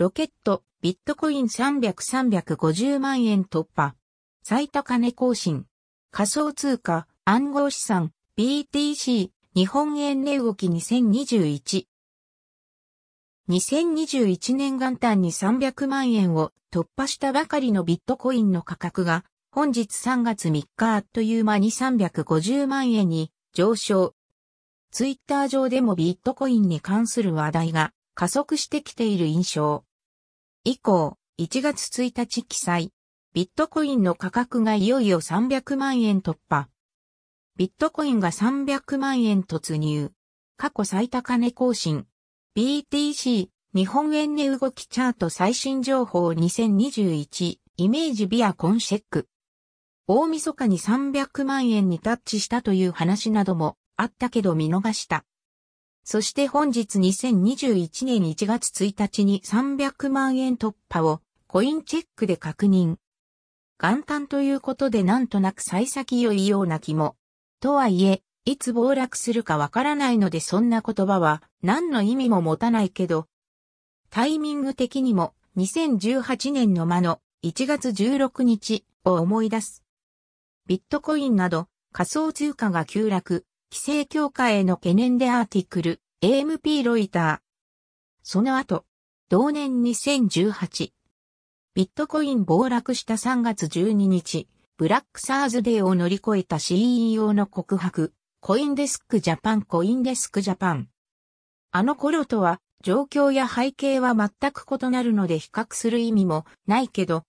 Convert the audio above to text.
ロケット、ビットコイン300-350万円突破。最高値更新。仮想通貨、暗号資産、BTC、日本円値動き2021。2021年元旦に300万円を突破したばかりのビットコインの価格が本日3月3日あっという間に350万円に上昇。ツイッター上でもビットコインに関する話題が加速してきている印象。以降、1月1日記載、ビットコインの価格がいよいよ300万円突破。ビットコインが300万円突入。過去最高値更新。BTC 日本円値動きチャート最新情報2021イメージビアコンシェック。大晦日に300万円にタッチしたという話などもあったけど見逃した。そして本日2021年1月1日に300万円突破をコインチェックで確認。元旦ということでなんとなく幸先良いような気も。とはいえ、いつ暴落するかわからないのでそんな言葉は何の意味も持たないけど、タイミング的にも2018年の間の1月16日を思い出す。ビットコインなど仮想通貨が急落、規制強化への懸念でアーティクル、AMP ロイター。その後、同年2018。ビットコイン暴落した3月12日、ブラックサーズデーを乗り越えた CEO の告白、コインデスクジャパンコインデスクジャパン。あの頃とは状況や背景は全く異なるので比較する意味もないけど、